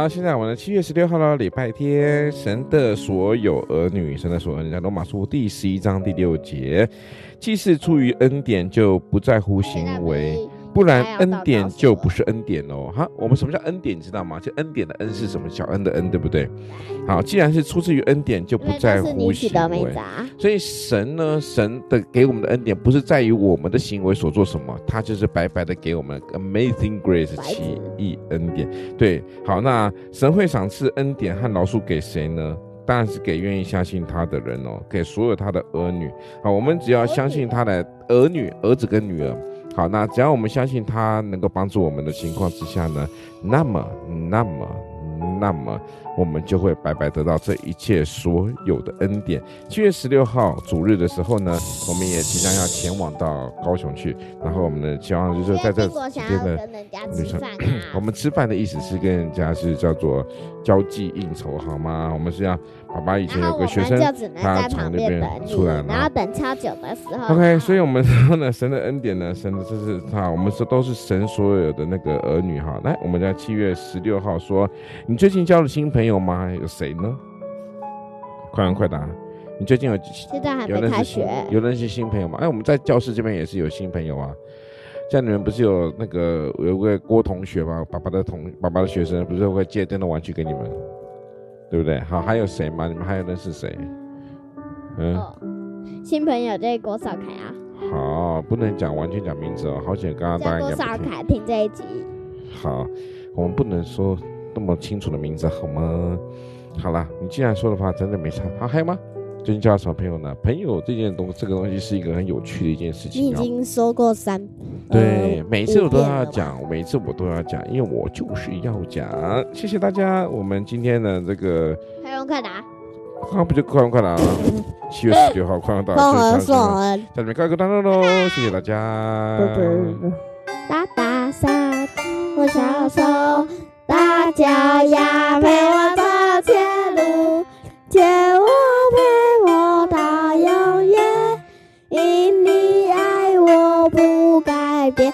好现在我们七月十六号了，礼拜天，神的所有儿女，神的所有儿女，在罗马书第十一章第六节，既是出于恩典，就不在乎行为。不然恩典就不是恩典哦。哈，我们什么叫恩典？你知道吗？就恩典的恩是什么？小恩的恩，对不对？好，既然是出自于恩典，就不在乎行为。所以神呢，神的给我们的恩典，不是在于我们的行为所做什么，他就是白白的给我们 Amazing Grace 奇异恩典。对，好，那神会赏赐恩典和饶恕给谁呢？当然是给愿意相信他的人哦，给所有他的儿女。好，我们只要相信他的儿女，儿子跟女儿。好，那只要我们相信他能够帮助我们的情况之下呢，那么，那么，那么，我们就会白白得到这一切所有的恩典。七月十六号主日的时候呢，我们也即将要前往到高雄去，然后我们的希望就是在这几天的旅程，我们吃饭的意思是跟人家是叫做交际应酬，好吗？我们是要。爸爸以前有个学生，他从那边出来，然后等超久的时候。OK，所以我们说呢，神的恩典呢，神的这是他，我们说都是神所有的那个儿女哈。来，我们在七月十六号说，你最近交了新朋友吗？有谁呢？快问快答，你最近有现在还没开学，有认识新朋友吗？哎，我们在教室这边也是有新朋友啊。像你们不是有那个有个郭同学吗？爸爸的同爸爸的学生不是会借电动玩具给你们？对不对？好，还有谁吗？你们还有认识谁？嗯，哦、新朋友就是郭少凯啊。好，不能讲完全讲名字哦。好险，刚刚大家郭少凯听这一集。好，我们不能说那么清楚的名字，好吗？好了，你既然说的话，真的没差。好，还有吗？最近交了什么朋友呢？朋友这件东，这个东西是一个很有趣的一件事情。你已经说过三，对，呃、每次我都要讲，每次我都要讲，因为我就是要讲。谢谢大家，我们今天的这个快问快答，啊，不就快问快答？七月十九号快问快答，在这里告一个段落喽，谢谢大家。大大声，我小手，大脚丫陪我走前路，牵我陪我到永远。因你爱我不改变。